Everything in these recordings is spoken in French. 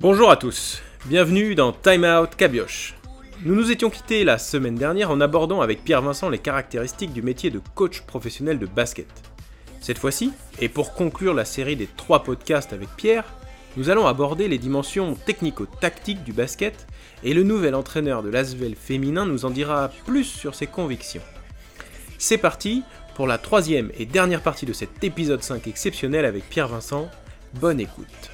Bonjour à tous, bienvenue dans Time Out Cabioche. Nous nous étions quittés la semaine dernière en abordant avec Pierre Vincent les caractéristiques du métier de coach professionnel de basket. Cette fois-ci, et pour conclure la série des trois podcasts avec Pierre, nous allons aborder les dimensions technico-tactiques du basket et le nouvel entraîneur de l'Asvel féminin nous en dira plus sur ses convictions. C'est parti pour la troisième et dernière partie de cet épisode 5 exceptionnel avec Pierre Vincent. Bonne écoute.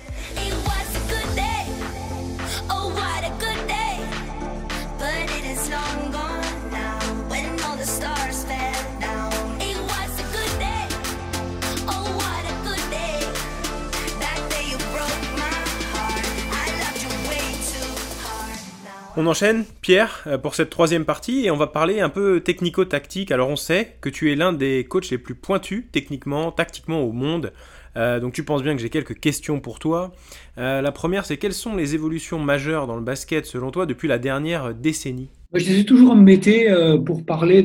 On enchaîne, Pierre, euh, pour cette troisième partie et on va parler un peu technico-tactique. Alors on sait que tu es l'un des coachs les plus pointus techniquement, tactiquement au monde. Euh, donc tu penses bien que j'ai quelques questions pour toi. Euh, la première, c'est quelles sont les évolutions majeures dans le basket selon toi depuis la dernière décennie? Je suis toujours embêté pour parler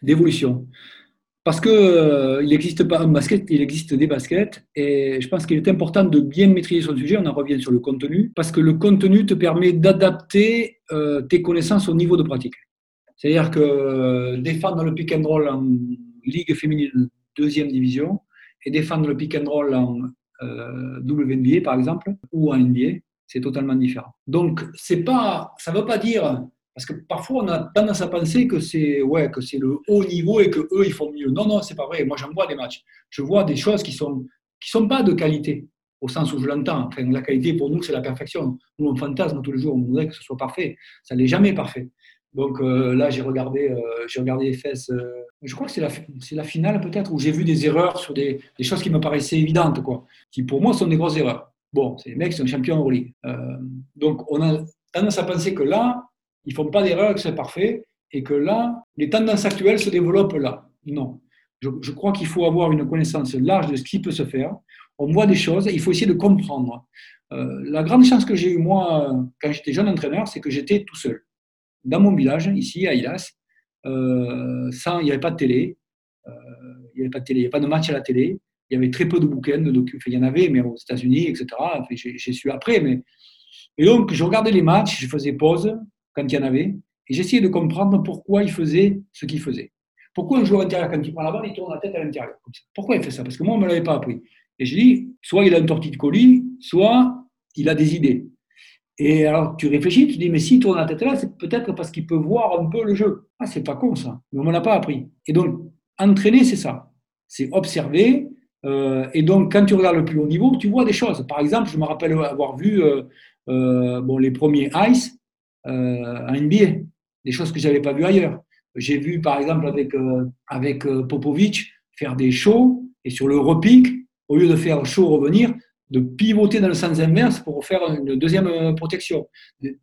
d'évolution. Parce qu'il euh, n'existe pas un basket, il existe des baskets. Et je pense qu'il est important de bien maîtriser son sujet. On en revient sur le contenu. Parce que le contenu te permet d'adapter euh, tes connaissances au niveau de pratique. C'est-à-dire que euh, défendre le pick and roll en Ligue féminine deuxième division et défendre le pick and roll en WNBA, par exemple, ou en NBA, c'est totalement différent. Donc, pas, ça ne veut pas dire parce que parfois, on a tendance à penser que c'est ouais, que c'est le haut niveau et que eux ils font mieux. Non, non, c'est pas vrai. Moi, j'en vois des matchs. Je vois des choses qui sont qui sont pas de qualité au sens où je l'entends. La qualité pour nous, c'est la perfection. Nous, on fantasme tous les jours. On voudrait que ce soit parfait. Ça n'est jamais parfait. Donc euh, là, j'ai regardé, euh, j'ai regardé les fesses. Euh, je crois que c'est la, c'est la finale peut-être où j'ai vu des erreurs sur des, des, choses qui me paraissaient évidentes, quoi, qui pour moi sont des grosses erreurs. Bon, c'est les mecs qui sont champions en Euroleague. donc on a tendance à penser que là, ils font pas d'erreur, que c'est parfait, et que là, les tendances actuelles se développent là. Non. Je, crois qu'il faut avoir une connaissance large de ce qui peut se faire. On voit des choses, il faut essayer de comprendre. Euh, la grande chance que j'ai eue, moi, quand j'étais jeune entraîneur, c'est que j'étais tout seul. Dans mon village, ici, à Ilas, euh, sans, il n'y avait pas de télé, euh, il n'y avait pas de télé, il n'y avait pas de match à la télé, il y avait très peu de bouquins, de documents, il y en avait, mais aux États-Unis, etc. j'ai su après, mais et donc je regardais les matchs, je faisais pause, quand il y en avait, et j'essayais de comprendre pourquoi il faisait ce qu'il faisait. Pourquoi un joueur intérieur, quand il prend la balle, il tourne la tête à l'intérieur Pourquoi il fait ça? Parce que moi, on ne me l'avait pas appris. Et je dis, soit il a une tortille de colis, soit il a des idées. Et alors, tu réfléchis, tu dis, mais s'il tourne la tête là, c'est peut-être parce qu'il peut voir un peu le jeu. Ah, c'est pas con ça. Mais on ne l'a pas appris. Et donc, entraîner, c'est ça. C'est observer. Euh, et donc, quand tu regardes le plus haut niveau, tu vois des choses. Par exemple, je me rappelle avoir vu euh, euh, bon, les premiers Ice en NBA, des choses que je n'avais pas vues ailleurs. J'ai vu par exemple avec, euh, avec euh, Popovic faire des shows et sur le repique, au lieu de faire show revenir, de pivoter dans le sens inverse pour faire une deuxième protection. Des,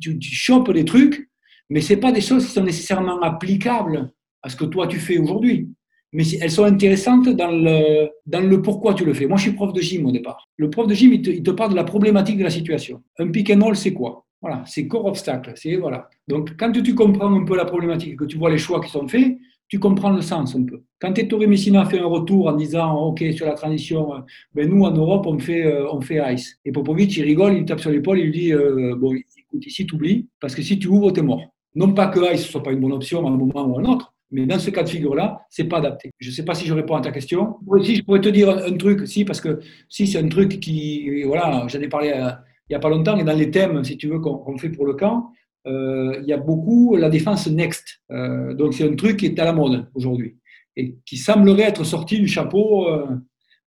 tu, tu chopes des trucs, mais ce pas des choses qui sont nécessairement applicables à ce que toi tu fais aujourd'hui. Mais elles sont intéressantes dans le, dans le pourquoi tu le fais. Moi, je suis prof de gym au départ. Le prof de gym, il te, il te parle de la problématique de la situation. Un pick and roll, c'est quoi? Voilà, c'est corps obstacle. C'est voilà. Donc, quand tu comprends un peu la problématique, que tu vois les choix qui sont faits, tu comprends le sens un peu. Quand Ettore Messina fait un retour en disant OK sur la transition, ben nous en Europe on fait euh, on fait ice. Et Popovic il rigole, il tape sur l'épaule, il lui dit euh, bon écoute ici tu oublies parce que si tu ouvres t'es mort. Non pas que ice soit pas une bonne option à un moment ou à un autre, mais dans ce cas de figure-là, c'est pas adapté. Je ne sais pas si je réponds à ta question. Si je pourrais te dire un, truc, si, parce que si c'est un truc qui, voilà, j'en ai parlé à, il n'y a pas longtemps, et dans les thèmes, si tu veux, qu'on fait pour le camp, euh, il y a beaucoup la défense next. Euh, donc c'est un truc qui est à la mode aujourd'hui et qui semblerait être sorti du chapeau euh,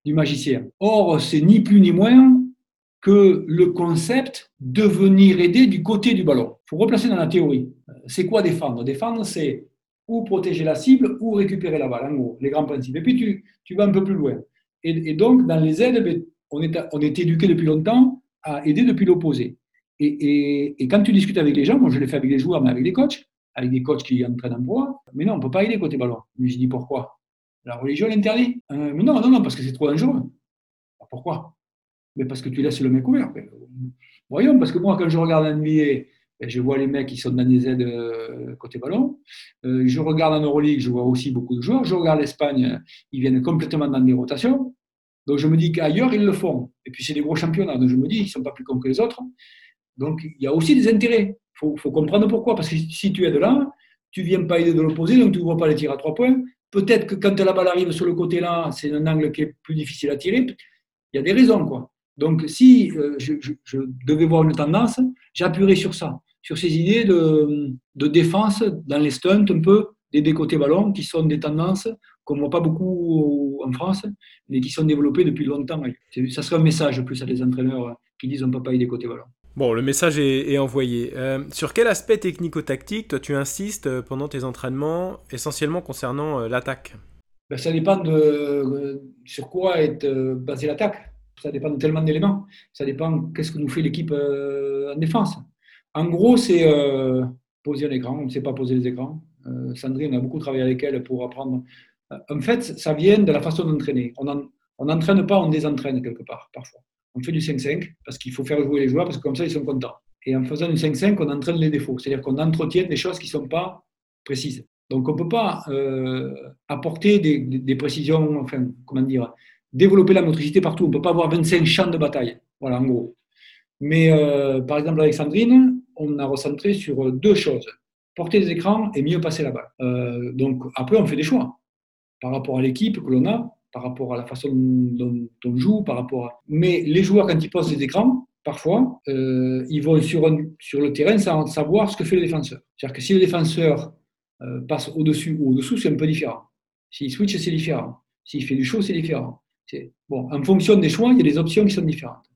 du magicien. Or, c'est ni plus ni moins que le concept de venir aider du côté du ballon. Il faut replacer dans la théorie. C'est quoi défendre? Défendre, c'est ou protéger la cible ou récupérer la balle, en gros, les grands principes. Et puis tu, vas un peu plus loin. Et, donc, dans les aides, ben, on est éduqué depuis longtemps à aider depuis l'opposé. Et, quand tu discutes avec les gens, moi je l'ai fait avec les joueurs, mais avec des coachs, avec des coachs qui entraînent en bois, mais non, on ne peut pas aider côté ballon. Mais je dis pourquoi? La religion l'interdit euh, Mais non, non, non, parce que c'est trop dangereux. Pourquoi? Mais parce que tu laisses le mec ouvert. voyons, parce que moi, quand je regarde un NBA, ben, je vois les mecs qui sont dans des aides euh, côté ballon. Euh, je regarde en Euroleague, je vois aussi beaucoup de joueurs. Je regarde l'Espagne, ils viennent complètement dans des rotations. Donc je me dis qu'ailleurs, ils le font. Et puis c'est des gros championnats. Donc je me dis, ils ne sont pas plus cons que les autres. Donc il y a aussi des intérêts. Il faut, comprendre pourquoi. Parce que si tu es de là, tu ne viens pas aider de l'opposé, donc tu ne vois pas les tirs à trois points. Peut-être que quand la balle arrive sur le côté là, c'est un angle qui est plus difficile à tirer. Il y a des raisons. quoi. Donc si euh, je, devais voir une tendance, j'appuierais sur ça, sur ces idées de, défense dans les stunts un peu, des décotés ballons, qui sont des tendances qu'on ne voit pas beaucoup en France, mais qui sont développées depuis longtemps. Ça serait un message plus à des entraîneurs qui disent on ne peut pas y décoter ballon. Bon, le message est, envoyé. Euh, sur quel aspect technico-tactique, toi, tu insistes euh, pendant tes entraînements, essentiellement concernant euh, l'attaque? Ben, Ça dépend de sur quoi est basée l'attaque. Ça dépend de tellement d'éléments. Ça dépend qu'est-ce que nous fait l'équipe en défense. En gros, c'est poser un écran. On ne sait pas poser les écrans. Sandrine, on a beaucoup travaillé avec elle pour apprendre. En fait, ça vient de la façon d'entraîner. On n'entraîne pas, on désentraîne quelque part, parfois on fait du 5-5 parce qu'il faut faire jouer les joueurs parce que comme ça, ils sont contents. Et en faisant du 5-5, on entraîne les défauts. C'est-à-dire qu'on entretient des choses qui ne sont pas précises. Donc, on ne peut pas euh, apporter des, précisions, enfin, comment dire, développer la motricité partout. On ne peut pas avoir 25 champs de bataille. Voilà, en gros. Mais euh, par exemple, avec Sandrine, on a recentré sur deux choses porter des écrans et mieux passer la balle. Euh, donc, après, on fait des choix par rapport à l'équipe que l'on a par rapport à la façon dont, on joue, par rapport à... Mais les joueurs, quand ils posent des écrans, parfois, euh, ils vont sur, le terrain sans savoir ce que fait le défenseur. C'est-à-dire que si le défenseur euh, passe au-dessus ou au-dessous, c'est un peu différent. S'il switch, c'est différent. S'il fait du show, c'est différent. Bon, en fonction des choix, il y a des options qui sont différentes.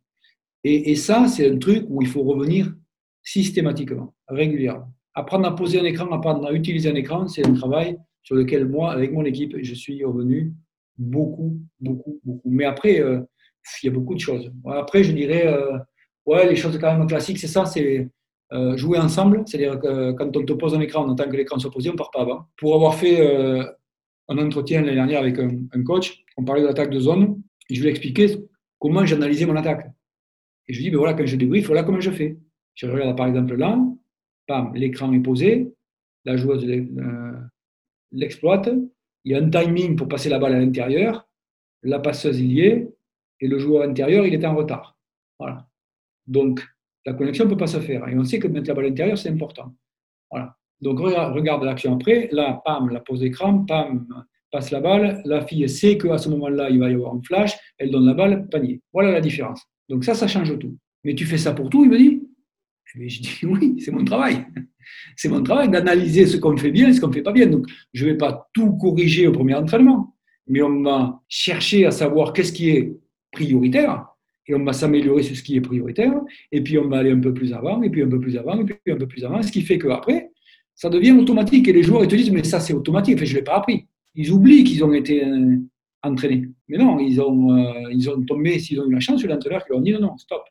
Et, et ça, c'est un truc où il faut revenir systématiquement, régulièrement. Apprendre à poser un écran, apprendre à utiliser un écran, c'est un travail sur lequel moi, avec mon équipe, je suis revenu beaucoup, beaucoup, beaucoup. Mais après, euh, il y a beaucoup de choses. Après, je dirais, euh, ouais, les choses quand même classiques, c'est ça, c'est euh, jouer ensemble. C'est-à-dire que quand on te pose un écran, on attend que l'écran soit posé, on ne part pas avant. Pour avoir fait un entretien l'année dernière avec un, coach, on parlait de l'attaque de zone, et je lui ai expliqué comment j'analysais mon attaque. Et je lui ai dit, ben voilà, quand je débrief, voilà comment je fais. Je regarde par exemple là, l'écran est posé, la joueuse l'exploite, il y a un timing pour passer la balle à l'intérieur, la passeuse il y est, et le joueur intérieur, il était en retard. Voilà. Donc, la connexion ne peut pas se faire. Et on sait que mettre la balle à l'intérieur, c'est important. Voilà. Donc, regarde l'action après. Là, pam, la pose d'écran, pam, passe la balle. La fille sait qu'à ce moment-là, il va y avoir un flash. Elle donne la balle, panier. Voilà la différence. Donc, ça, ça change tout. Mais tu fais ça pour tout, il me dit et Je dis oui, c'est mon travail c'est mon travail d'analyser ce qu'on fait bien et ce qu'on ne fait pas bien. Donc, je ne vais pas tout corriger au premier entraînement, mais on va chercher à savoir qu'est-ce qui est prioritaire et on va s'améliorer sur ce qui est prioritaire, et puis on va aller un peu plus avant, et puis un peu plus avant, et puis un peu plus avant, ce qui fait qu'après, ça devient automatique. Et les joueurs, ils te disent, mais ça, c'est automatique, enfin, je ne l'ai pas appris. Ils oublient qu'ils ont été euh, entraînés. Mais non, ils ont, euh, ils ont tombé, s'ils ont eu la chance, sur l'entraîneur qui leur dit, non, non, stop,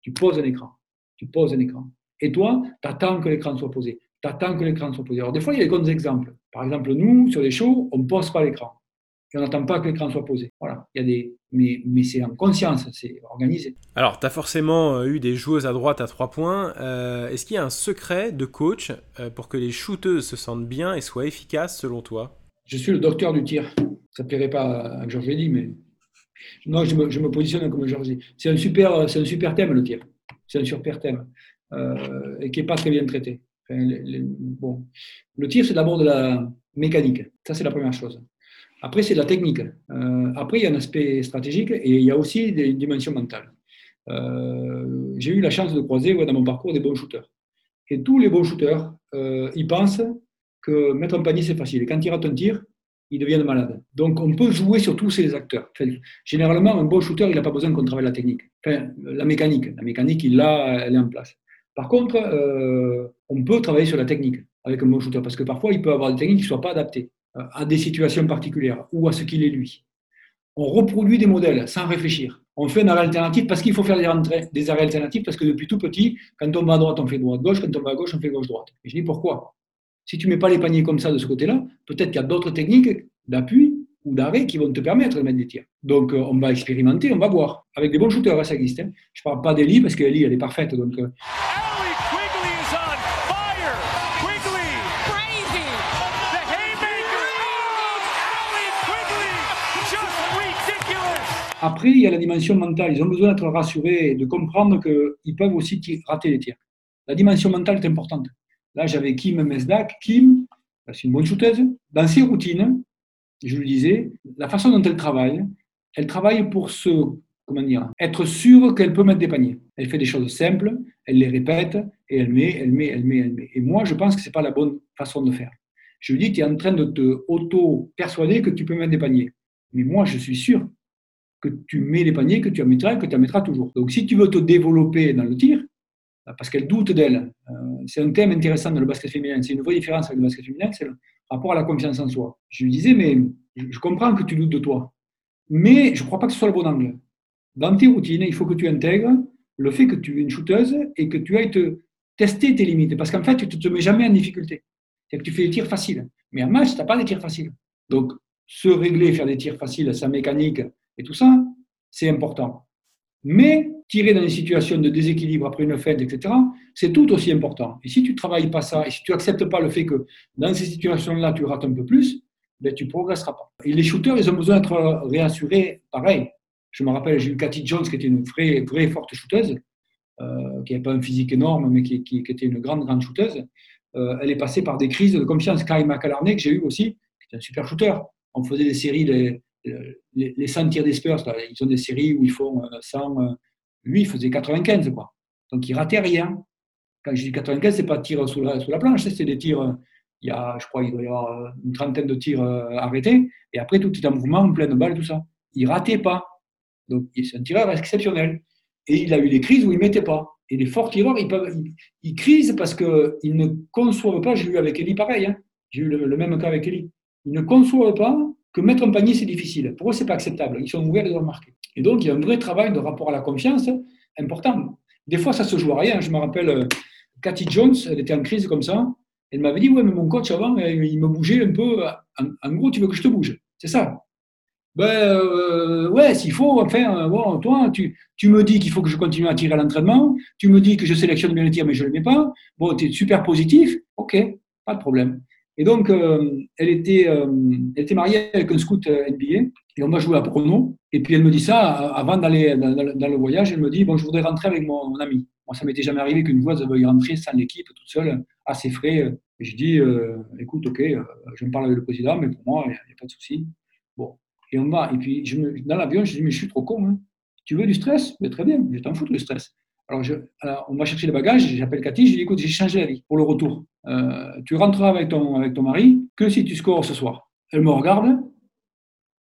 tu poses un écran. Tu poses un écran. Et toi, tu attends que l'écran soit posé. Tu attends que l'écran soit posé. Alors, des fois, il y a des bons exemples. Par exemple, nous, sur les shows, on ne pose pas l'écran. Et on n'attend pas que l'écran soit posé. Voilà. Il y a des... Mais, mais c'est en conscience, c'est organisé. Alors, tu as forcément euh, eu des joueuses à droite à trois points. Euh, est-ce qu'il y a un secret de coach euh, pour que les shooteuses se sentent bien et soient efficaces selon toi? Je suis le docteur du tir. Ça ne plairait pas à Georges Eddy, mais. Non, je me, je me positionne comme Georges C'est un, super, c'est un super thème, le tir. C'est un. Euh, et qui n'est pas très bien traité. bon. le tir, c'est d'abord de la mécanique. Ça, c'est la première chose. Après, c'est de la technique. Euh, après, il y a un aspect stratégique et il y a aussi des dimensions mentales. Euh, j'ai eu la chance de croiser dans mon parcours des bons shooters. Et tous les bons shooters, ils pensent que mettre un panier, c'est facile. Et quand ils ratent un tir, ils deviennent malades. Donc, on peut jouer sur tous ces acteurs. généralement, un bon shooter, il n'a pas besoin qu'on travaille la technique. Enfin, la mécanique. La mécanique, il l'a, elle est en place. Par contre, euh, on peut travailler sur la technique avec un bon shooter parce que parfois, il peut avoir des techniques qui ne soient pas adaptées euh, à des situations particulières ou à ce qu'il est lui. On reproduit des modèles sans réfléchir. On fait un arrêt alternatif parce qu'il faut faire des arrêts alternatifs parce que depuis tout petit, quand on va à droite, on fait droite-gauche, quand on va à gauche, on fait gauche-droite. Et je dis pourquoi? Si tu ne mets pas les paniers comme ça de ce côté-là, peut-être qu'il y a d'autres techniques d'appui ou d'arrêt qui vont te permettre de mettre des tirs. Donc, euh, on va expérimenter, on va voir. Avec des bons shooters, hein, ça existe. Hein. Je ne parle pas d'Eli parce qu'Eli, elle est parfaite. Donc, Après, il y a la dimension mentale. Ils ont besoin d'être rassurés et de comprendre qu'ils peuvent aussi rater les tirs. La dimension mentale est importante. Là, j'avais Kim Mesdak. Kim, c'est une bonne shooteuse. Dans ses routines, je lui disais, la façon dont elle travaille, elle travaille pour se, comment dire, être sûre qu'elle peut mettre des paniers. Elle fait des choses simples, elle les répète et elle met, elle met, elle met, elle met. Et moi, je pense que ce n'est pas la bonne façon de faire. Je lui dis, tu es en train de te auto-persuader que tu peux mettre des paniers. Mais moi, je suis sûr que tu mets les paniers, que tu en mettras et que tu en mettras toujours. Donc, si tu veux te développer dans le tir, parce qu'elle doute d'elle, euh, c'est un thème intéressant dans le basket féminin. C'est une vraie différence avec le basket féminin, c'est le rapport à la confiance en soi. Je lui disais, mais je comprends que tu doutes de toi, mais je ne crois pas que ce soit le bon angle. Dans tes routines, il faut que tu intègres le fait que tu es une shooteuse et que tu ailles te tester tes limites. Parce qu'en fait, tu ne te mets jamais en difficulté. C'est que tu fais des tirs faciles. Mais en match, tu n'as pas des tirs faciles. Donc, se régler, faire des tirs faciles, sa mécanique et tout ça, c'est important. Mais tirer dans une situation de déséquilibre après une fête, etc., c'est tout aussi important. Et si tu ne travailles pas ça, et si tu n'acceptes pas le fait que dans ces situations-là, tu rates un peu plus, ben, tu ne progresseras pas. Et les shooters, ils ont besoin d'être réassurés pareil. Je me rappelle, j'ai eu Cathy Jones, qui était une vraie, vraie forte shooteuse, euh, qui n'avait pas un physique énorme, mais qui, était une grande, grande shooteuse. Euh, elle est passée par des crises de confiance. Kai McAlarney, que j'ai eu aussi, qui était un super shooter. On faisait des séries, les, les, 100 tirs des Spurs, ils ont des séries où ils font 100. Euh, lui, il faisait 95, quoi. Donc, il ratait rien. Quand je dis 95, c'est pas tir sous la, sous la planche, c'est des tirs. Il y a, je crois, il doit y avoir une trentaine de tirs arrêtés. Et après, tout est en mouvement, en pleine balle, tout ça. Il ratait pas. Donc, c'est un tireur exceptionnel. Et il a eu des crises où il ne mettait pas. Et les forts tireurs, ils, peuvent, ils, crisent parce qu'ils ne conçoivent pas, j'ai eu avec Eli pareil, hein. j'ai eu le, même cas avec Eli, ils ne conçoivent pas que mettre un panier, c'est difficile. Pour eux, ce n'est pas acceptable. Ils sont ouverts et doivent marquer. Et donc, il y a un vrai travail de rapport à la confiance important. Des fois, ça se joue à rien. Je me rappelle, euh, Cathy Jones, elle était en crise comme ça. Elle m'avait dit, ouais, mais mon coach avant, euh, il me bougeait un peu. en gros, tu veux que je te bouge. C'est ça ben euh, ouais, s'il faut, enfin, bon, toi, tu, tu me dis qu'il faut que je continue à tirer à l'entraînement, tu me dis que je sélectionne bien le tir, mais je ne le mets pas. Bon, tu es super positif, ok, pas de problème. Et donc, euh, elle, était, euh, était mariée avec un scout NBA, et on va jouer à Prono. Et puis elle me dit ça avant d'aller dans, le voyage, elle me dit Bon, je voudrais rentrer avec mon, ami. Moi, ça m'était jamais arrivé qu'une joueuse veuille rentrer sans l'équipe, toute seule, ses frais. Et je dis Écoute, ok, je me parle avec le président, mais pour moi, il n'y a, a, pas de souci. Bon, et on va. Et puis, dans l'avion, je dis, mais je suis trop con. Hein. Tu veux du stress? Très bien, je t'en fous du stress. Alors, on va chercher les bagages, j'appelle Cathy, je lui dis, écoute, j'ai changé la vie pour le retour. Euh, tu rentreras avec ton, mari que si tu scores ce soir. Elle me regarde,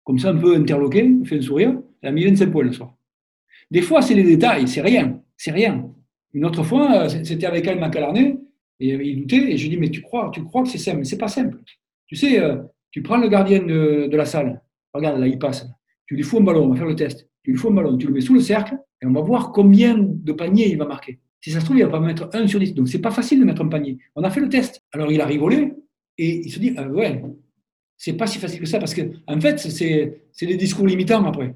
comme ça, un peu interloquée, me fait un sourire, elle a mis 25 points le soir. Des fois, c'est les détails, c'est rien, c'est rien. Une autre fois, c'était avec elle, ma calarnée, et il doutait, et je lui dis, mais tu crois, tu crois que c'est simple? C'est pas simple. Tu sais, euh, tu prends le gardien de, de la salle, Regarde, là, il passe. Tu lui fous un ballon, on va faire le test. Tu lui fous un ballon, tu le mets sous le cercle et on va voir combien de paniers il va marquer. Si ça se trouve, il va pas mettre 1 sur 10. Donc, c'est pas facile de mettre un panier. On a fait le test. Alors, il a rigolé et il se dit, ah, ouais, c'est pas si facile que ça parce que, en fait, c'est des discours limitants après.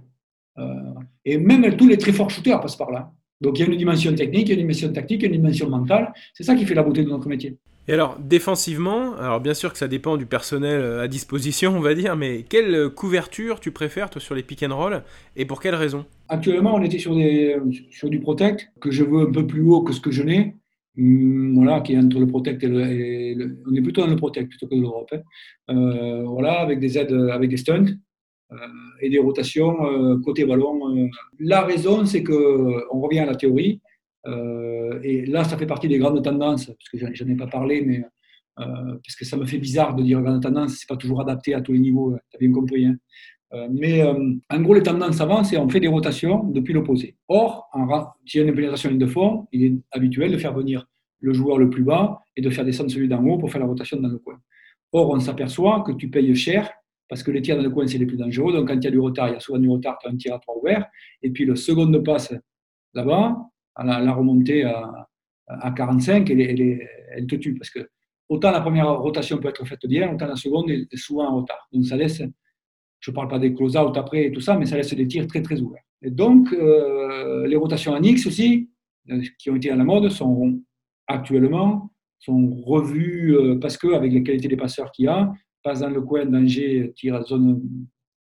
Euh, et même tous les très forts shooters passent par là. Donc, il y a une dimension technique, il y a une dimension tactique, il y a une dimension mentale. C'est ça qui fait la beauté de notre métier. Et alors, défensivement, alors bien sûr que ça dépend du personnel euh, à disposition, on va dire, mais quelle euh, couverture tu préfères, toi, sur les pick and roll, et pour quelle raison? Actuellement, on était sur, des, sur du protect, que je veux un peu plus haut que ce que je n'ai, hum, voilà, qui est entre le protect et le, on est plutôt dans le protect plutôt que l'Europe. Hein. Euh, voilà, avec des aides, avec des stunts et des rotations côté ballon. La raison, c'est que on revient à la théorie. Euh, et là, ça fait partie des grandes tendances, parce que j'en ai pas parlé, mais euh, parce que ça me fait bizarre de dire grandes tendances, c'est pas toujours adapté à tous les niveaux, tu as bien compris. Hein. Euh, mais en gros, les tendances avancent et on fait des rotations depuis l'opposé. Or, s'il y a une pénétration ligne de fond, il est habituel de faire venir le joueur le plus bas et de faire descendre celui d'en haut pour faire la rotation dans le coin. Or, on s'aperçoit que tu payes cher parce que les tirs dans le coin, c'est les plus dangereux. Donc, quand il y a du retard, il y a souvent du retard, tu as un tir à trois ouvert. Et puis, le second de passe là-bas, à la, remontée à, à 45, elle, elle, te tue. Parce que autant la première rotation peut être faite bien, autant la seconde est souvent en retard. Donc ça laisse, je ne parle pas des close-out après et tout ça, mais ça laisse des tirs très très ouverts. Et donc euh, les rotations en X aussi, euh, qui ont été à la mode, sont actuellement sont revues euh, parce qu'avec les qualités des passeurs qu'il y a, passe dans le coin, danger, tire zone,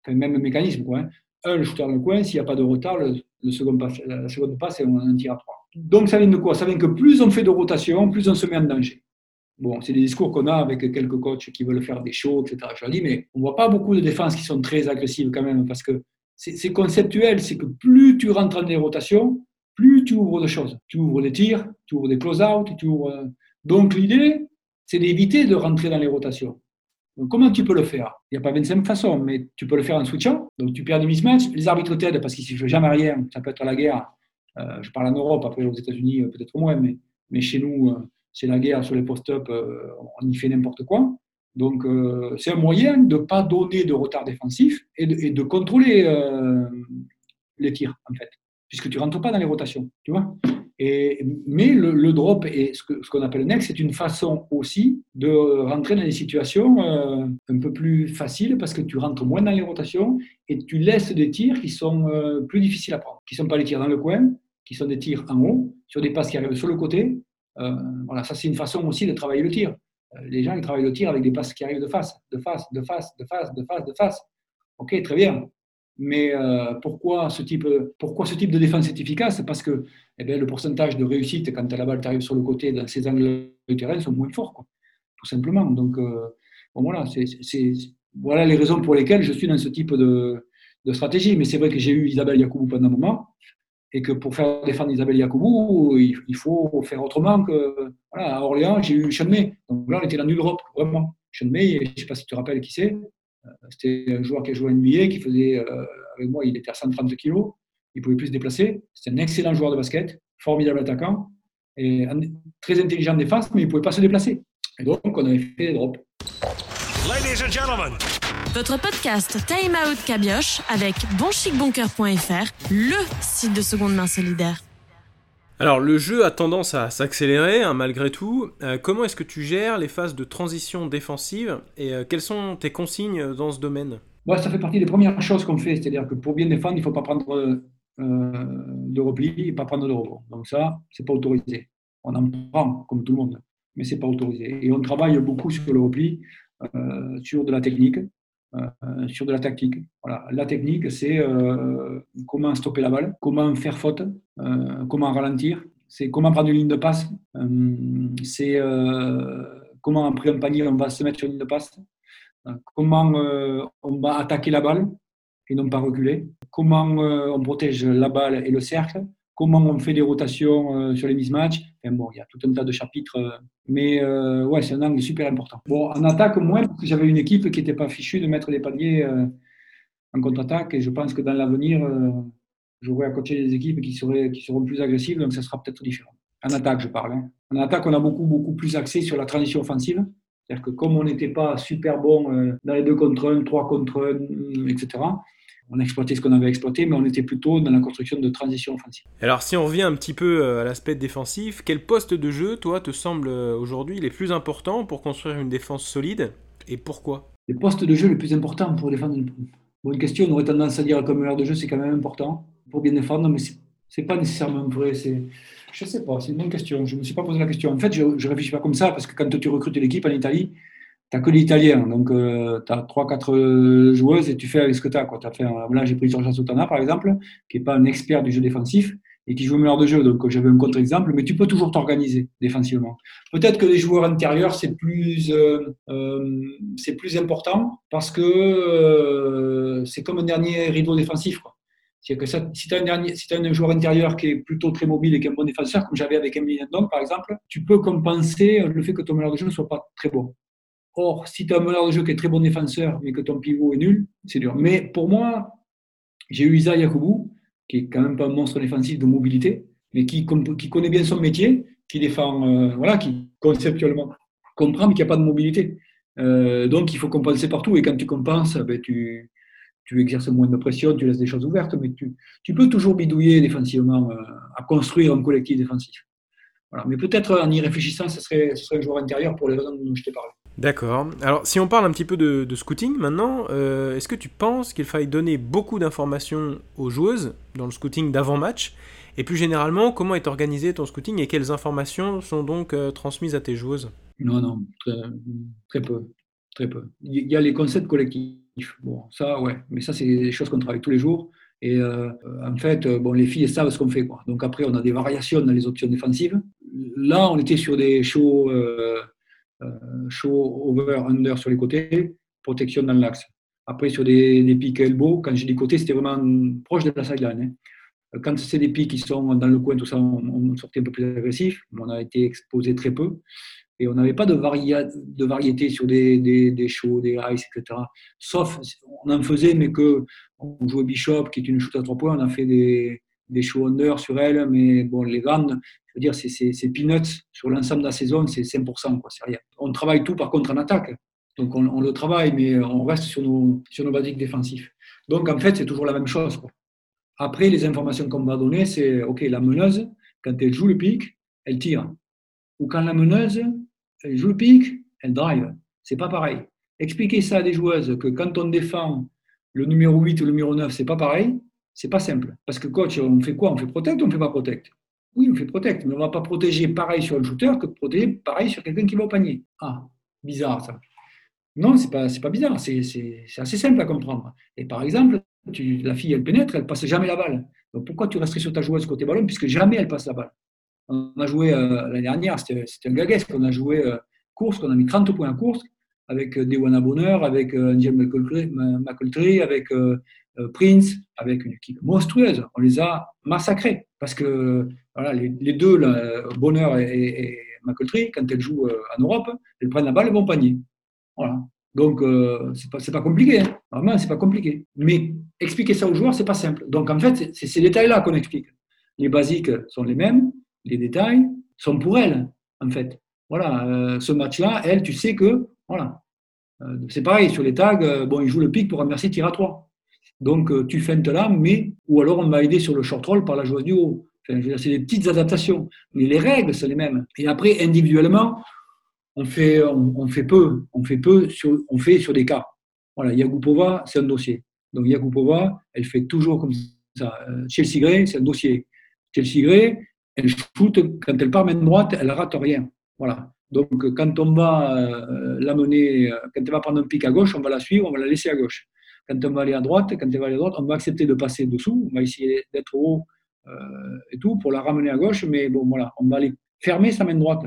même mécanisme, hein. Un, le shooter dans le coin, s'il n'y a pas de retard, le, second passe, la seconde passe, on en tire à trois. Donc ça vient de quoi? Ça vient que plus on fait de rotation, plus on se met en danger. Bon, c'est des discours qu'on a avec quelques coachs qui veulent faire des shows, etc. Je leur dis, mais on ne voit pas beaucoup de défenses qui sont très agressives quand même, parce que c'est conceptuel, c'est que plus tu rentres dans les rotations, plus tu ouvres de choses. Tu ouvres des tirs, tu ouvres des close-out, tu ouvres... Euh, donc l'idée, c'est d'éviter de rentrer dans les rotations. Comment tu peux le faire? Il n'y a pas 25 façons, mais tu peux le faire en switchant. Donc tu perds des mismatchs, les arbitres t'aident parce qu'ils ne font jamais rien, ça peut être la guerre. Euh, je parle en Europe, après aux États-Unis euh, peut-être moins, mais, mais chez nous, c'est la guerre sur les post-up, on y fait n'importe quoi. Donc, euh, c'est un moyen de ne pas donner de retard défensif et de, contrôler euh, les tirs, en fait, puisque tu ne rentres pas dans les rotations, tu vois. Mais le, drop et ce qu'on ce qu'on appelle next, c'est une façon aussi de rentrer dans des situations euh, un peu plus faciles parce que tu rentres moins dans les rotations et tu laisses des tirs qui sont plus difficiles à prendre, qui ne sont pas les tirs dans le coin, qui sont des tirs en haut, sur des passes qui arrivent sur le côté. voilà, ça c'est une façon aussi de travailler le tir. Euh, les gens, ils travaillent le tir avec des passes qui arrivent de face, de face, de face, de face, de face, de face. Ok, très bien. Mais euh, pourquoi, ce type, pourquoi ce type de défense est efficace? Parce que eh bien, le pourcentage de réussite quand la balle t'arrive sur le côté dans ces angles de terrain sont moins forts, tout simplement. Donc, euh, voilà, c'est, voilà les raisons pour lesquelles je suis dans ce type de, stratégie. Mais c'est vrai que j'ai eu Isabelle Yacoubou pendant un moment et que pour faire défendre Isabelle Yacoubou, il, faut faire autrement que. Voilà, à Orléans, j'ai eu May. Donc là, on était dans l'Europe, vraiment. May, je ne sais pas si tu te rappelles qui c'est. Euh, c'était un joueur qui a joué à NBA, qui faisait, euh, avec moi, il était à 130 kg. Il pouvait plus se déplacer. C'était un excellent joueur de basket, formidable attaquant, et très intelligent en défense, mais il ne pouvait pas se déplacer. Et donc, on avait fait des drops. Ladies and gentlemen, votre podcast Time Out Cabioche avec bonchicboncoeur.fr, le site de seconde main solidaire. Alors le jeu a tendance à s'accélérer hein, malgré tout. Euh, comment est-ce que tu gères les phases de transition défensive et euh, quelles sont tes consignes dans ce domaine? Moi, Ça fait partie des premières choses qu'on fait, c'est-à-dire que pour bien défendre, il ne faut pas prendre euh, de repli et pas prendre de rebond. Donc ça, c'est pas autorisé. On en prend comme tout le monde, mais c'est pas autorisé. Et on travaille beaucoup sur le repli, sur de la technique, euh, sur de la tactique. Voilà. La technique, c'est euh, comment stopper la balle, comment faire faute, euh, comment ralentir, c'est comment prendre une ligne de passe, c'est comment après un panier on va se mettre sur une ligne de passe, comment on va attaquer la balle et non pas reculer, comment on protège la balle et le cercle, comment on fait des rotations euh, sur les mismatchs. il y a tout un tas de chapitres, euh, mais euh, c'est un angle super important. Bon, en attaque, moins, parce que j'avais une équipe qui n'était pas fichue de mettre des paliers en contre-attaque, et je pense que dans l'avenir, j'aurai à coacher des équipes qui, seraient, qui seront plus agressives, donc ça sera peut-être différent. En attaque, je parle. Hein. En attaque, on a beaucoup, beaucoup plus axé sur la transition offensive. C'est-à-dire que comme on n'était pas super bon dans les deux contre un, trois contre un, etc., on exploitait ce qu'on avait exploité, mais on était plutôt dans la construction de transition offensive. Alors si on revient un petit peu euh, à l'aspect défensif, quel poste de jeu, toi, te semble euh, aujourd'hui les plus importants pour construire une défense solide et pourquoi? Les postes de jeu les plus importants pour défendre une... Bon, une question, on aurait tendance à dire comme l'heure de jeu, c'est quand même important pour bien défendre, mais c'est pas nécessairement vrai. C'est, je sais pas, c'est une bonne question. Je ne me suis pas posé la question. En fait, je ne réfléchis pas comme ça parce que quand tu recrutes l'équipe en Italie, tu n'as que l'Italien. Donc, tu as 3-4 joueuses et tu fais avec ce que tu as. Fait là, j'ai pris Georgia Sotana, par exemple, qui n'est pas un expert du jeu défensif et qui joue au meilleur de jeu. Donc, j'avais un contre-exemple, mais tu peux toujours t'organiser défensivement. Peut-être que les joueurs intérieurs, c'est plus, euh, euh, c'est plus important parce que euh, c'est comme un dernier rideau défensif. Quoi. C'est que ça, si tu as, si un joueur intérieur qui est plutôt très mobile et qui est un bon défenseur, comme j'avais avec Emily Landon, par exemple, tu peux compenser le fait que ton meilleur de jeu ne soit pas très bon. Or, si tu as un meneur de jeu qui est très bon défenseur, mais que ton pivot est nul, c'est dur. Mais pour moi, j'ai eu Isa Yakoubou, qui est quand même pas un monstre défensif de mobilité, mais qui, qui connaît bien son métier, qui défend, euh, voilà, qui conceptuellement comprend, mais qui n'a pas de mobilité. Euh, donc, il faut compenser partout. Et quand tu compenses, ben, tu, tu exerces moins de pression, tu laisses des choses ouvertes, mais tu, tu peux toujours bidouiller défensivement, euh, à construire un collectif défensif. Voilà. Mais peut-être en y réfléchissant, ce serait, ce serait un joueur intérieur pour les raisons dont je t'ai parlé. D'accord. Alors, si on parle un petit peu de, scouting maintenant, euh, est-ce que tu penses qu'il faille donner beaucoup d'informations aux joueuses dans le scouting d'avant-match? Et plus généralement, comment est organisé ton scouting et quelles informations sont donc euh, transmises à tes joueuses? Non, non, très, peu. Très peu. Il y a les concepts collectifs. Bon, ça, ouais, mais ça, c'est des choses qu'on travaille tous les jours. Et euh, en fait, bon, les filles savent ce qu'on fait. Quoi. Donc après, on a des variations dans les options défensives. Là, on était sur des shows, show over, under sur les côtés, protection dans l'axe. Après, sur des, des pics elbow, quand j'ai dis côté, c'était vraiment proche de la sideline. Hein. Quand c'est des pics qui sont dans le coin, tout ça, on, sortait un peu plus agressif. On a été exposé très peu. Et on n'avait pas de, de, variété sur des, des, shows, des ice, etc. Sauf, on en faisait, mais que on jouait Bishop, qui est une shoot à trois points, on a fait des, des shows under sur elle, mais bon, les grandes, je veux dire, c'est peanuts sur l'ensemble de la saison, c'est 5%, quoi, c'est rien. On travaille tout par contre en attaque. Donc on, le travaille, mais on reste sur nos, sur nos basiques défensifs. Donc en fait, c'est toujours la même chose. Après, les informations qu'on va donner, c'est OK, la meneuse, quand elle joue le pic, elle tire. Ou quand la meneuse, elle joue le pic, elle drive. C'est pas pareil. Expliquer ça à des joueuses que quand on défend le numéro 8 ou le numéro 9, c'est pas pareil, c'est pas simple. Parce que coach, on fait quoi? On fait protect ou on fait pas protect? Oui, on fait protect, mais on va pas protéger pareil sur le shooter que protéger pareil sur quelqu'un qui va au panier. Ah, bizarre ça. Non, c'est pas, pas bizarre, c'est assez simple à comprendre. Et par exemple, tu, la fille, elle pénètre, elle passe jamais la balle. Donc pourquoi tu resterais sur ta joueuse côté ballon puisque jamais elle passe la balle? On a joué euh, l'année dernière, c'était un gaguesque, on a joué euh, course, on a mis 30 points en course avec euh, Dewana Bonheur, avec Angel McCultree, avec Prince, avec une équipe monstrueuse. On les a massacrés parce que voilà, les, deux, Bonheur et, et, quand elles jouent en Europe, elles prennent la balle et vont panier. Voilà. Donc, euh, c'est pas, pas compliqué. Hein. Vraiment, c'est pas compliqué. Mais expliquer ça aux joueurs, c'est pas simple. Donc, en fait, c'est ces détails-là qu'on explique. Les basiques sont les mêmes, les détails sont pour elle, en fait. Voilà, euh, ce match-là, elle, tu sais que, voilà. Euh, c'est pareil, sur les tags, bon, il joue le pic pour remercier tir à 3. Donc, tu feintes là, mais, ou alors on m'a aidé sur le short roll par la joueuse du haut. C'est des petites adaptations. Mais les règles, c'est les mêmes. Et après, individuellement, on fait, on, fait peu, on fait peu, sur, on fait sur des cas. Voilà, Yagupova, c'est un dossier. Donc Yagupova, elle fait toujours comme ça. Euh, Chelsea Gray, c'est un dossier. Chelsea Gray, elle shoot, quand elle part main droite, elle rate rien. Voilà. Donc quand on va euh, l'amener, euh, quand elle va prendre un pic à gauche, on va la suivre, on va la laisser à gauche. Quand on va aller à droite, quand elle va aller à droite, on va accepter de passer dessous, on va essayer d'être haut et tout pour la ramener à gauche, mais bon voilà, on va aller fermer sa main droite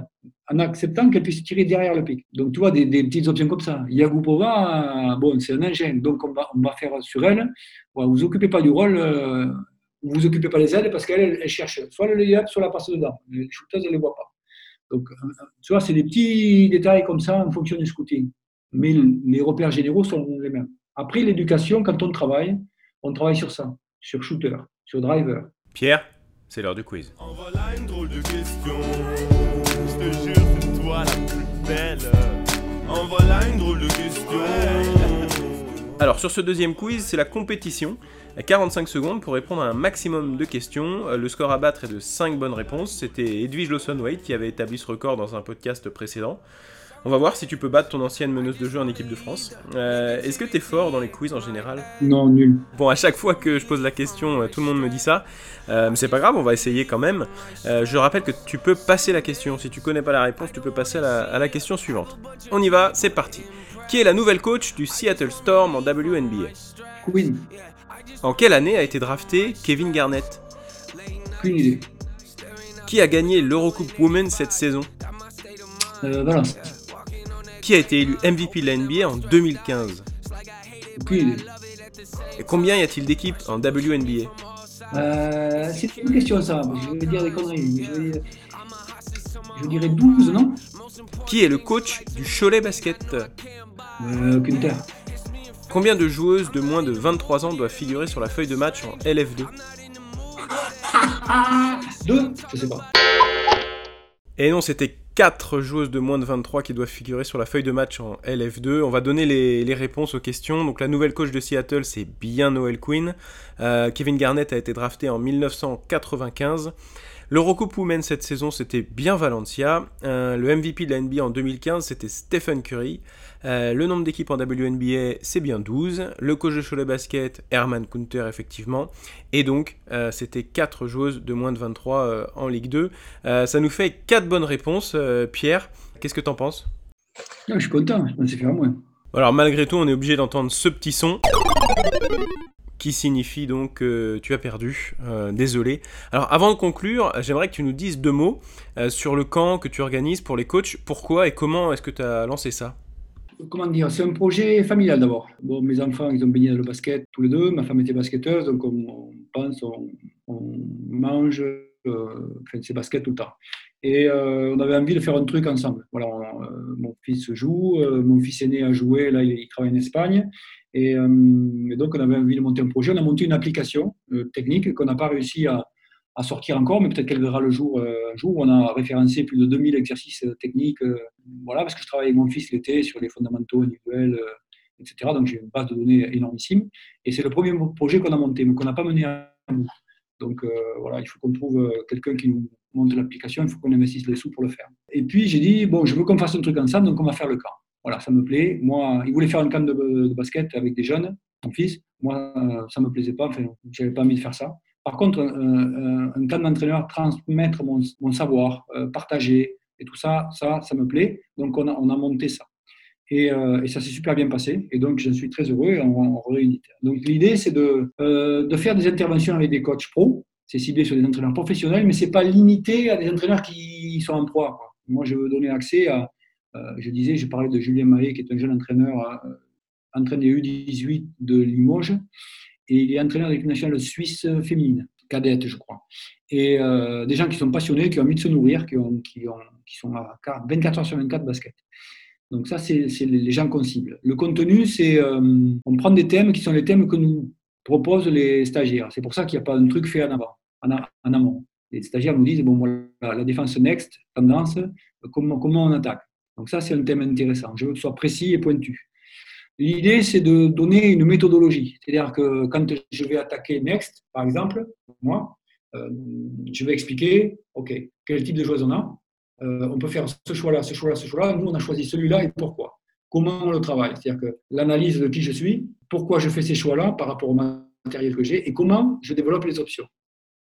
en acceptant qu'elle puisse tirer derrière le pic. Donc, tu vois, des, petites options comme ça. Yagupova, bon, c'est un engin, donc on va, on va faire sur elle. Voilà, vous occupez pas du rôle, euh, vous occupez pas les ailes parce qu'elle elle cherche soit le layup, soit la passe dedans. Les shooters, elle les voit pas. Donc, euh, tu vois, c'est des petits détails comme ça en fonction du scouting. Mais les repères généraux sont les mêmes. Après, l'éducation, quand on travaille, on travaille sur ça, sur shooter, sur driver. Pierre c'est l'heure du quiz. Alors sur ce deuxième quiz, c'est la compétition. 45 secondes pour répondre à un maximum de questions. Euh, le score à battre est de 5 bonnes réponses. C'était Edwige Lawson-White qui avait établi ce record dans un podcast précédent. On va voir si tu peux battre ton ancienne meneuse de jeu en équipe de France. Euh, est-ce que tu es fort dans les quiz en général Non, nul. Bon, à chaque fois que je pose la question, euh, tout le monde me dit ça. Euh, mais c'est pas grave, on va essayer quand même. je rappelle que tu peux passer la question. Si tu connais pas la réponse, tu peux passer à la, question suivante. On y va, c'est parti. Qui est la nouvelle coach du Seattle Storm en WNBA Queen. En quelle année a été drafté Kevin Garnett Aucune idée. Qui a gagné l'Eurocoupe Women cette saison Voilà qui a été élu MVP de la NBA en 2015 Et combien y a-t-il d'équipes en WNBA euh, C'est une question ça, je vais dire des conneries. Je, dirais 12, non? Qui est le coach du Cholet Basket? Euh, Combien de joueuses de moins de 23 ans doivent figurer sur la feuille de match en LF2 Deux? Je sais pas. Et non, c'était 4 joueuses de moins de 23 qui doivent figurer sur la feuille de match en LF2. On va donner les, réponses aux questions. Donc la nouvelle coach de Seattle, c'est bien Noel Quinn. Euh, Kevin Garnett a été drafté en 1995. L'Eurocoupe Women cette saison, c'était bien Valencia. Euh, le MVP de la NBA en 2015, c'était Stephen Curry. Euh, le nombre d'équipes en WNBA, c'est bien 12. Le coach de Cholet Basket, Herman Kunter, effectivement. Et donc, euh, c'était 4 joueuses de moins de 23 en Ligue 2. ça nous fait 4 bonnes réponses. Pierre, qu'est-ce que t'en penses? Je suis content, je pensais faire moins. Alors malgré tout, on est obligé d'entendre ce petit son qui signifie donc que tu as perdu. Euh, désolé. Alors avant de conclure, j'aimerais que tu nous dises deux mots euh, sur le camp que tu organises pour les coachs. Pourquoi et comment est-ce que tu as lancé ça? Comment dire C'est un projet familial d'abord. Bon, mes enfants, ils ont baigné dans le basket tous les deux. Ma femme était basketteuse, donc on, pense, on, mange euh, ses baskets tout le temps. Et on avait envie de faire un truc ensemble. Voilà, mon fils joue, mon fils aîné a joué, là il travaille en Espagne. Euh, et, donc, on avait envie de monter un projet. On a monté une application euh, technique qu'on n'a pas réussi à, sortir encore, mais peut-être qu'elle verra le jour euh, un jour. On a référencé plus de 2000 exercices techniques. voilà, parce que je travaille avec mon fils l'été sur les fondamentaux individuels, etc. Donc, j'ai une base de données énormissime. Et c'est le premier projet qu'on a monté, mais qu'on n'a pas mené à bout. Donc, voilà, il faut qu'on trouve quelqu'un qui nous monte l'application. Il faut qu'on investisse les sous pour le faire. Et puis, j'ai dit, bon, je veux qu'on fasse un truc ensemble, donc on va faire le camp. Voilà, ça me plaît. Moi, il voulait faire un camp de, basket avec des jeunes, mon fils. Moi, ça ne me plaisait pas. Enfin, je n'avais pas envie de faire ça. Par contre, un, camp d'entraîneur, transmettre mon, savoir, euh, partager et tout ça, ça, ça me plaît. Donc, on a, on monté ça. Et, euh, et ça s'est super bien passé. Et donc, je suis très heureux et on, réunit. Donc, l'idée, c'est de, euh, de faire des interventions avec des coachs pro. C'est ciblé sur des entraîneurs professionnels, mais ce n'est pas limité à des entraîneurs qui sont en proie. Moi, je veux donner accès à, je disais, je parlais de Julien Mahé, qui est un jeune entraîneur, entraîneur U18 de Limoges, et il est entraîneur de l'équipe nationale suisse féminine, cadette, je crois. Et euh, des gens qui sont passionnés, qui ont envie de se nourrir, qui, ont, qui, ont, qui sont à 24 heures sur 24 basket. Donc ça, c'est les gens qu'on cible. Le contenu, c'est on prend des thèmes qui sont les thèmes que nous proposent les stagiaires. C'est pour ça qu'il n'y a pas un truc fait en avant, en, amont. Les stagiaires nous disent bon, voilà, la défense next, tendance, comment, comment on attaque. Donc ça, c'est un thème intéressant. Je veux que ce soit précis et pointu. L'idée, c'est de donner une méthodologie. C'est-à-dire que quand je vais attaquer Next, par exemple, moi, euh, je vais expliquer, OK, quel type de joueurs on a. Euh, on peut faire ce choix-là, ce choix-là, ce choix-là. Nous, on a choisi celui-là et pourquoi. Comment on le travaille? C'est-à-dire que l'analyse de qui je suis, pourquoi je fais ces choix-là par rapport au matériel que j'ai et comment je développe les options.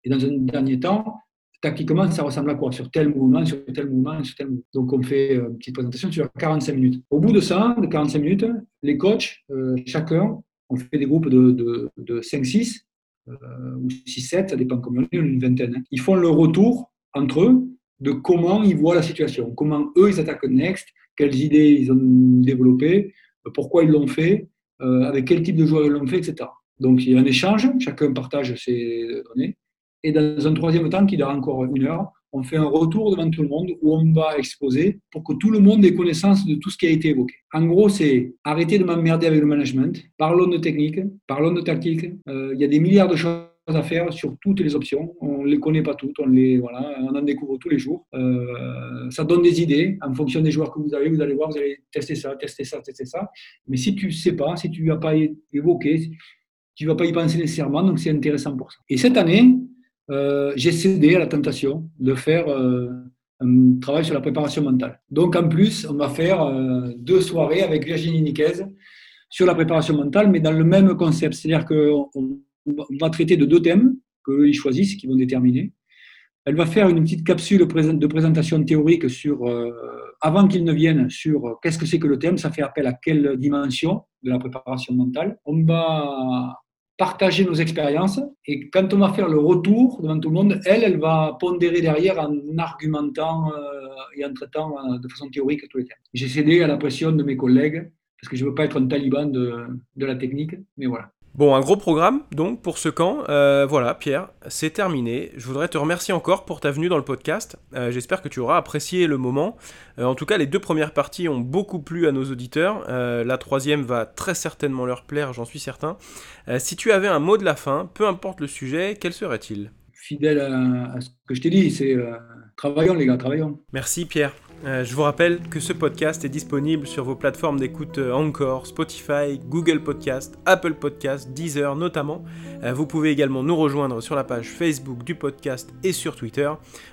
Et dans un dernier temps, tactiquement, ça ressemble à quoi? Sur tel mouvement, sur tel mouvement, sur tel mouvement. Donc, on fait euh, une petite présentation sur 45 minutes. Au bout de ça, de 45 minutes, les coachs, euh, chacun, on fait des groupes de, 5-6 euh, ou 6-7, ça dépend combien on est, une vingtaine. Hein. Ils font le retour entre eux de comment ils voient la situation, comment eux, ils attaquent Next, quelles idées ils ont développées, pourquoi ils l'ont fait, avec quel type de joueur ils l'ont fait, etc. Donc, il y a un échange, chacun partage ses données. Et dans un troisième temps, qui dure encore une heure, on fait un retour devant tout le monde où on va exposer pour que tout le monde ait connaissance de tout ce qui a été évoqué. En gros, c'est arrêter de m'emmerder avec le management, parlons de technique, parlons de tactique. Euh, il y a des milliards de choses à faire sur toutes les options. On ne les connaît pas toutes, on, les, voilà, on en découvre tous les jours. Euh, ça donne des idées en fonction des joueurs que vous avez. Vous allez voir, vous allez tester ça, tester ça, tester ça. Mais si tu ne sais pas, si tu n'as pas évoqué, tu ne vas pas y penser nécessairement, donc c'est intéressant pour ça. Et cette année, euh, j'ai cédé à la tentation de faire euh, un travail sur la préparation mentale. Donc en plus, on va faire euh, deux soirées avec Virginie Niquez sur la préparation mentale, mais dans le même concept. C'est-à-dire qu'on va traiter de deux thèmes qu'ils choisissent, qu'ils vont déterminer. Elle va faire une petite capsule de présentation théorique sur, avant qu'ils ne viennent, sur qu'est-ce que c'est que le thème, ça fait appel à quelle dimension de la préparation mentale. On va partager nos expériences. Et quand on va faire le retour devant tout le monde, elle, elle va pondérer derrière en argumentant euh, et en traitant euh, de façon théorique tous les thèmes. J'ai cédé à la pression de mes collègues parce que je ne veux pas être un taliban de, de la technique, mais voilà. Bon, un gros programme donc pour ce camp. Euh, voilà, Pierre, c'est terminé. Je voudrais te remercier encore pour ta venue dans le podcast. Euh, j'espère que tu auras apprécié le moment. Euh, en tout cas, les deux premières parties ont beaucoup plu à nos auditeurs. la troisième va très certainement leur plaire, j'en suis certain. si tu avais un mot de la fin, peu importe le sujet, quel serait-il? Fidèle à, ce que je t'ai dit, c'est travaillons les gars, travaillons. Merci Pierre. Euh, je vous rappelle que ce podcast est disponible sur vos plateformes d'écoute euh, Anchor, Spotify, Google Podcast, Apple Podcast, Deezer notamment. Euh, vous pouvez également nous rejoindre sur la page Facebook du podcast et sur Twitter.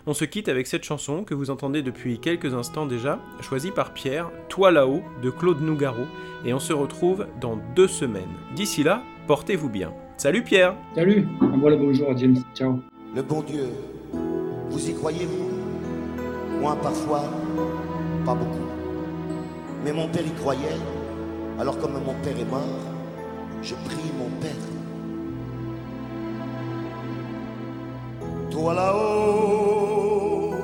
On se quitte avec cette chanson que vous entendez depuis quelques instants déjà, choisie par Pierre, Toi là-haut de Claude Nougaro, et on se retrouve dans deux semaines. D'ici là, portez-vous bien. Salut Pierre Salut Envoie le bonjour à James. Ciao Le bon Dieu, vous y croyez-vous? Moi parfois pas beaucoup. Mais mon père y croyait, Alors comme mon père est mort, je prie mon père. Toi là-haut,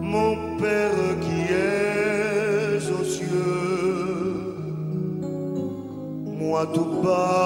mon père qui es aux cieux, moi tout bas,